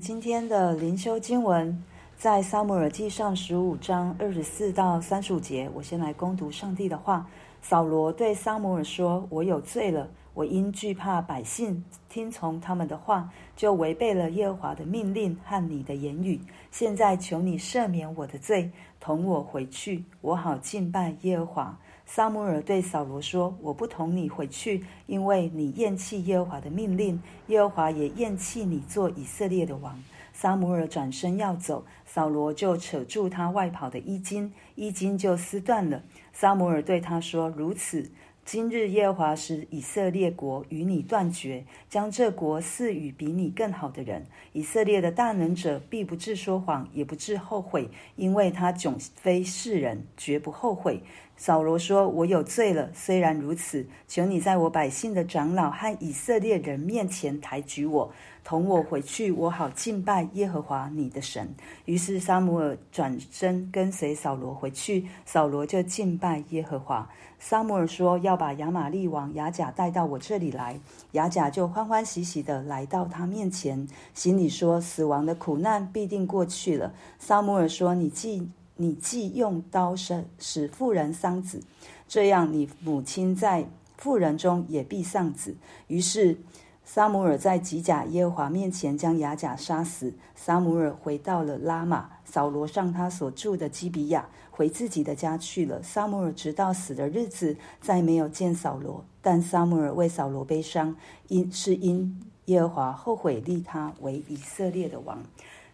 今天的灵修经文在撒母耳记上十五章二十四到三十五节。我先来攻读上帝的话。扫罗对撒母耳说：“我有罪了，我因惧怕百姓听从他们的话，就违背了耶和华的命令和你的言语。现在求你赦免我的罪，同我回去，我好敬拜耶和华。”撒母耳对扫罗说：“我不同你回去，因为你厌弃耶和华的命令，耶和华也厌弃你做以色列的王。”撒母耳转身要走，扫罗就扯住他外袍的衣襟，衣襟就撕断了。撒母耳对他说：“如此。”今日耶和华使以色列国与你断绝，将这国赐与比你更好的人。以色列的大能者必不至说谎，也不至后悔，因为他迥非世人，绝不后悔。扫罗说：“我有罪了。虽然如此，求你在我百姓的长老和以色列人面前抬举我，同我回去，我好敬拜耶和华你的神。”于是撒母耳转身跟随扫罗回去，扫罗就敬拜耶和华。撒母耳说：“要把亚玛利王亚甲带到我这里来。”亚甲就欢欢喜喜地来到他面前，心里说：“死亡的苦难必定过去了。”撒母耳说：“你既你既用刀使使妇人丧子，这样你母亲在妇人中也必丧子。”于是撒母耳在吉甲耶和华面前将亚甲杀死。撒母尔回到了拉玛，扫罗上他所住的基比亚。回自己的家去了。撒母耳直到死的日子，再没有见扫罗。但撒母耳为扫罗悲伤，因是因耶和华后悔立他为以色列的王。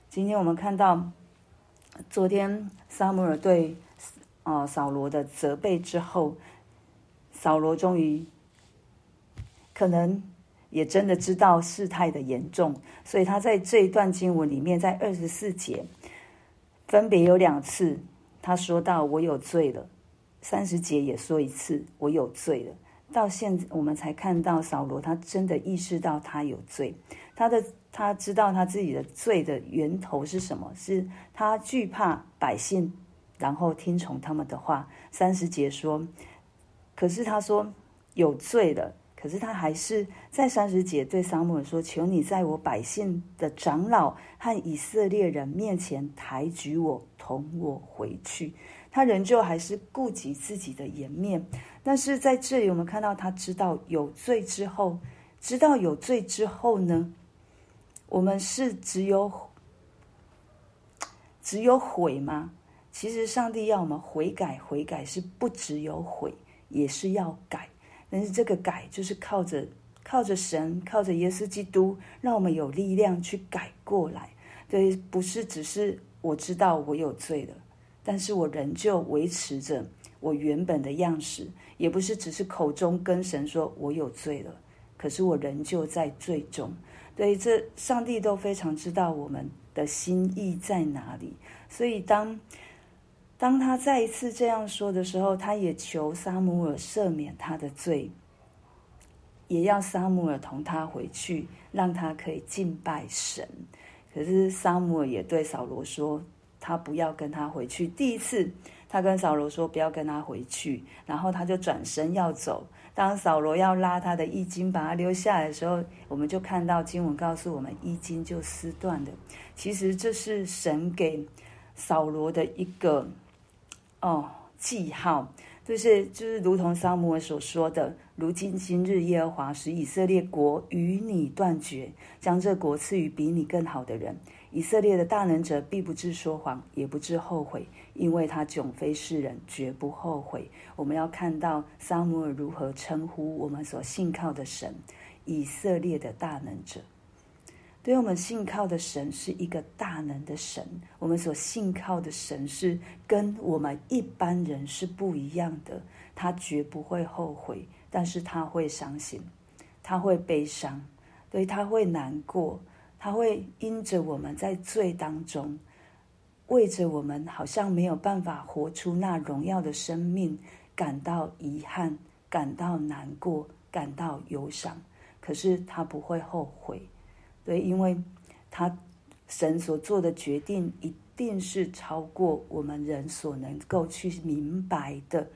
今天我们看到，昨天撒母耳对啊扫罗的责备之后，扫罗终于可能也真的知道事态的严重，所以他在这一段经文里面，在二十四节分别有两次。他说到：“我有罪了。”三十节也说一次：“我有罪了。”到现在我们才看到扫罗，他真的意识到他有罪。他的他知道他自己的罪的源头是什么？是他惧怕百姓，然后听从他们的话。三十节说：“可是他说有罪了。”可是他还是在三十节对撒母耳说：“求你在我百姓的长老和以色列人面前抬举我，同我回去。”他仍旧还是顾及自己的颜面。但是在这里，我们看到他知道有罪之后，知道有罪之后呢，我们是只有只有悔吗？其实上帝要我们悔改，悔改是不只有悔，也是要改。但是这个改就是靠着靠着神，靠着耶稣基督，让我们有力量去改过来。对，不是只是我知道我有罪了，但是我仍旧维持着我原本的样式；也不是只是口中跟神说我有罪了，可是我仍旧在罪中。对，这上帝都非常知道我们的心意在哪里。所以当。当他再一次这样说的时候，他也求撒姆尔赦免他的罪，也要撒姆尔同他回去，让他可以敬拜神。可是撒姆尔也对扫罗说，他不要跟他回去。第一次，他跟扫罗说不要跟他回去，然后他就转身要走。当扫罗要拉他的衣襟，把他留下来的时候，我们就看到经文告诉我们，衣襟就撕断了。其实这是神给扫罗的一个。哦，记号就是就是，如同撒母耳所说的，如今今日耶和华使以色列国与你断绝，将这国赐予比你更好的人。以色列的大能者必不致说谎，也不致后悔，因为他迥非世人，绝不后悔。我们要看到撒母耳如何称呼我们所信靠的神，以色列的大能者。所以我们信靠的神是一个大能的神，我们所信靠的神是跟我们一般人是不一样的。他绝不会后悔，但是他会伤心，他会悲伤，对，他会难过，他会因着我们在罪当中，为着我们好像没有办法活出那荣耀的生命，感到遗憾，感到难过，感到忧伤。可是他不会后悔。对，因为他神所做的决定一定是超过我们人所能够去明白的。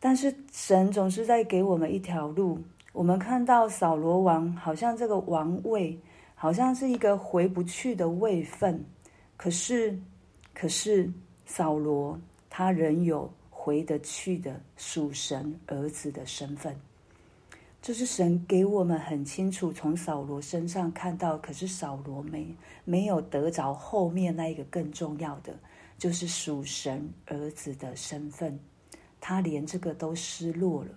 但是神总是在给我们一条路。我们看到扫罗王好像这个王位好像是一个回不去的位分。可是，可是扫罗他仍有回得去的属神儿子的身份。这是神给我们很清楚从扫罗身上看到，可是扫罗没没有得着后面那一个更重要的，就是属神儿子的身份，他连这个都失落了，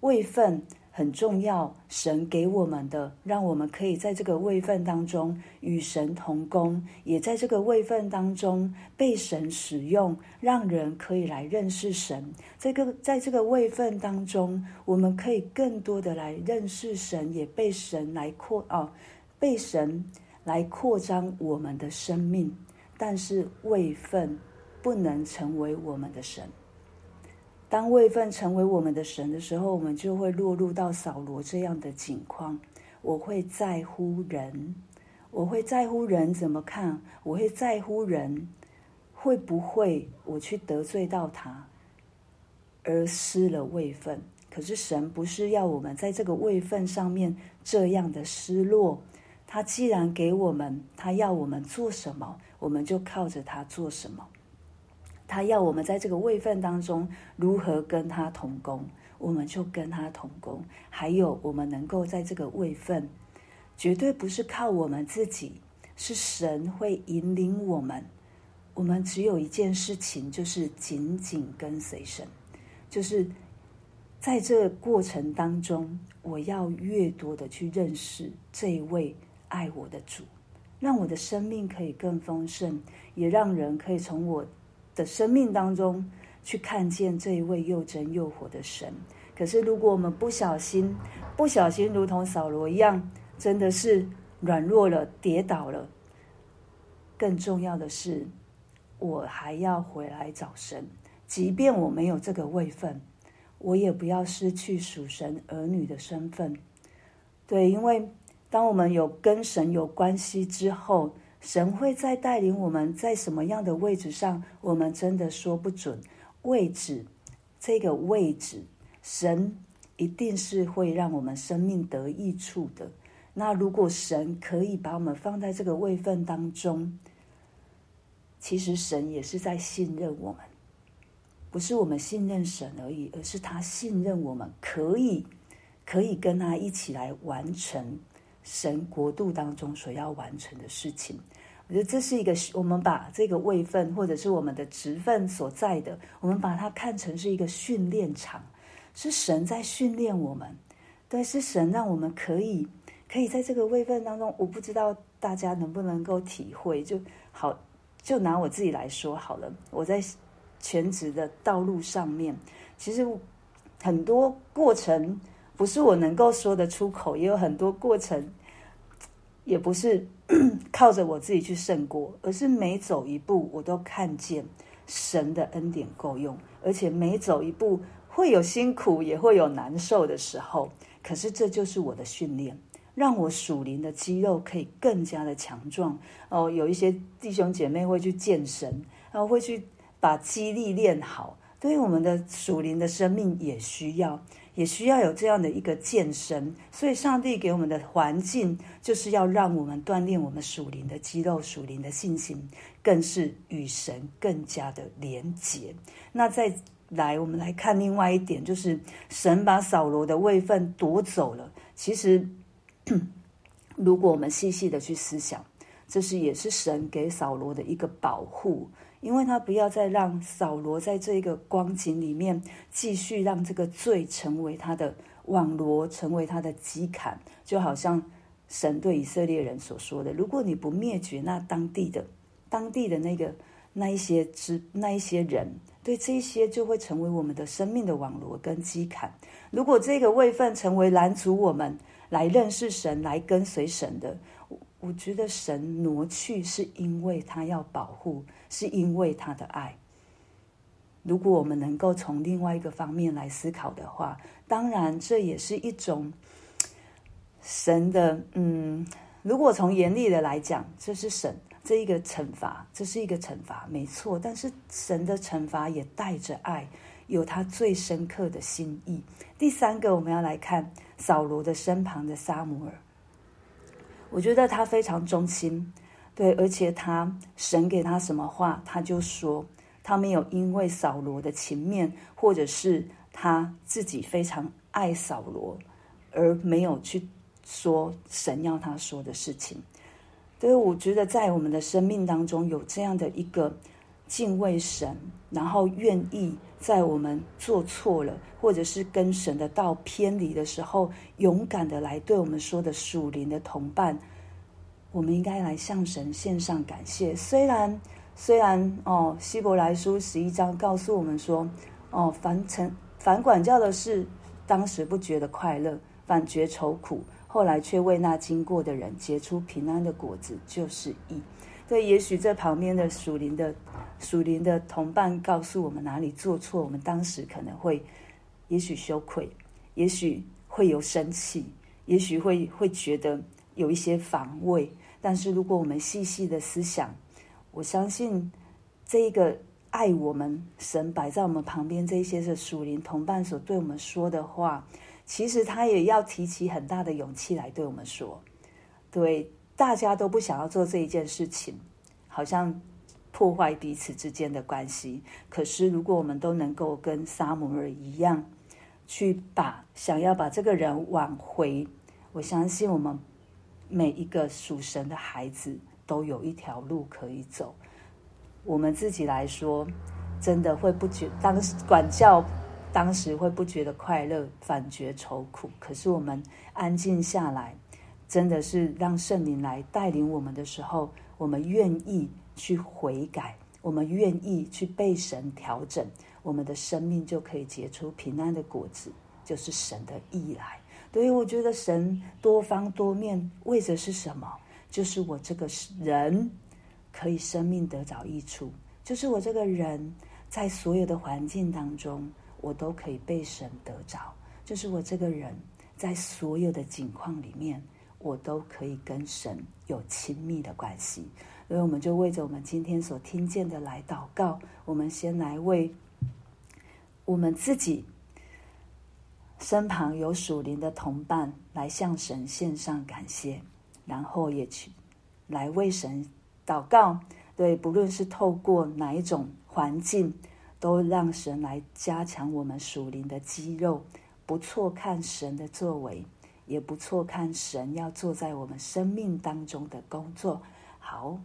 位份。很重要，神给我们的，让我们可以在这个位分当中与神同工，也在这个位分当中被神使用，让人可以来认识神。这个在这个位分当中，我们可以更多的来认识神，也被神来扩哦，被神来扩张我们的生命。但是位分不能成为我们的神。当位分成为我们的神的时候，我们就会落入到扫罗这样的境况。我会在乎人，我会在乎人怎么看，我会在乎人会不会我去得罪到他，而失了位分。可是神不是要我们在这个位分上面这样的失落。他既然给我们，他要我们做什么，我们就靠着他做什么。他要我们在这个位分当中如何跟他同工，我们就跟他同工。还有，我们能够在这个位分，绝对不是靠我们自己，是神会引领我们。我们只有一件事情，就是紧紧跟随神。就是在这过程当中，我要越多的去认识这一位爱我的主，让我的生命可以更丰盛，也让人可以从我。的生命当中去看见这一位又真又活的神。可是，如果我们不小心，不小心，如同扫罗一样，真的是软弱了、跌倒了。更重要的是，我还要回来找神，即便我没有这个位分，我也不要失去属神儿女的身份。对，因为当我们有跟神有关系之后。神会再带领我们在什么样的位置上，我们真的说不准。位置，这个位置，神一定是会让我们生命得益处的。那如果神可以把我们放在这个位分当中，其实神也是在信任我们，不是我们信任神而已，而是他信任我们可以，可以跟他一起来完成。神国度当中所要完成的事情，我觉得这是一个我们把这个位份或者是我们的职份所在的，我们把它看成是一个训练场，是神在训练我们，对，是神让我们可以可以在这个位份当中。我不知道大家能不能够体会，就好，就拿我自己来说好了。我在全职的道路上面，其实很多过程不是我能够说得出口，也有很多过程。也不是 靠着我自己去胜过，而是每走一步，我都看见神的恩典够用，而且每走一步会有辛苦，也会有难受的时候。可是这就是我的训练，让我属灵的肌肉可以更加的强壮。哦，有一些弟兄姐妹会去健身，然后会去把肌力练好。对于我们的属灵的生命也需要。也需要有这样的一个健身，所以上帝给我们的环境就是要让我们锻炼我们属灵的肌肉、属灵的信心，更是与神更加的连结。那再来，我们来看另外一点，就是神把扫罗的位分夺走了。其实，如果我们细细的去思想，这是也是神给扫罗的一个保护。因为他不要再让扫罗在这个光景里面继续让这个罪成为他的网罗，成为他的基坎，就好像神对以色列人所说的：“如果你不灭绝那当地的、当地的那个那一些之那一些人，对这些就会成为我们的生命的网罗跟基坎。如果这个位分成为拦阻我们来认识神、来跟随神的。”我觉得神挪去是因为他要保护，是因为他的爱。如果我们能够从另外一个方面来思考的话，当然这也是一种神的，嗯，如果从严厉的来讲，这是神这一个惩罚，这是一个惩罚，没错。但是神的惩罚也带着爱，有他最深刻的心意。第三个，我们要来看扫罗的身旁的撒母耳。我觉得他非常忠心，对，而且他神给他什么话，他就说，他没有因为扫罗的情面，或者是他自己非常爱扫罗，而没有去说神要他说的事情。所以我觉得在我们的生命当中有这样的一个敬畏神，然后愿意在我们做错了，或者是跟神的道偏离的时候，勇敢的来对我们说的属灵的同伴，我们应该来向神献上感谢。虽然虽然哦，希伯来书十一章告诉我们说，哦，凡成凡管教的事，当时不觉得快乐，反觉愁苦。后来却为那经过的人结出平安的果子，就是义。对，也许这旁边的属灵的属灵的同伴告诉我们哪里做错，我们当时可能会，也许羞愧，也许会有生气，也许会会觉得有一些防卫。但是如果我们细细的思想，我相信这一个爱我们神摆在我们旁边这一些的属灵同伴所对我们说的话。其实他也要提起很大的勇气来对我们说，对，大家都不想要做这一件事情，好像破坏彼此之间的关系。可是如果我们都能够跟撒母耳一样，去把想要把这个人挽回，我相信我们每一个属神的孩子都有一条路可以走。我们自己来说，真的会不觉当管教。当时会不觉得快乐，反觉愁苦。可是我们安静下来，真的是让圣灵来带领我们的时候，我们愿意去悔改，我们愿意去被神调整，我们的生命就可以结出平安的果子，就是神的意来。所以我觉得神多方多面，为的是什么？就是我这个人可以生命得着益处，就是我这个人在所有的环境当中。我都可以被神得着，就是我这个人，在所有的境况里面，我都可以跟神有亲密的关系。所以，我们就为着我们今天所听见的来祷告。我们先来为我们自己身旁有属灵的同伴来向神献上感谢，然后也去来为神祷告。对，不论是透过哪一种环境。都让神来加强我们属灵的肌肉，不错看神的作为，也不错看神要做在我们生命当中的工作。好，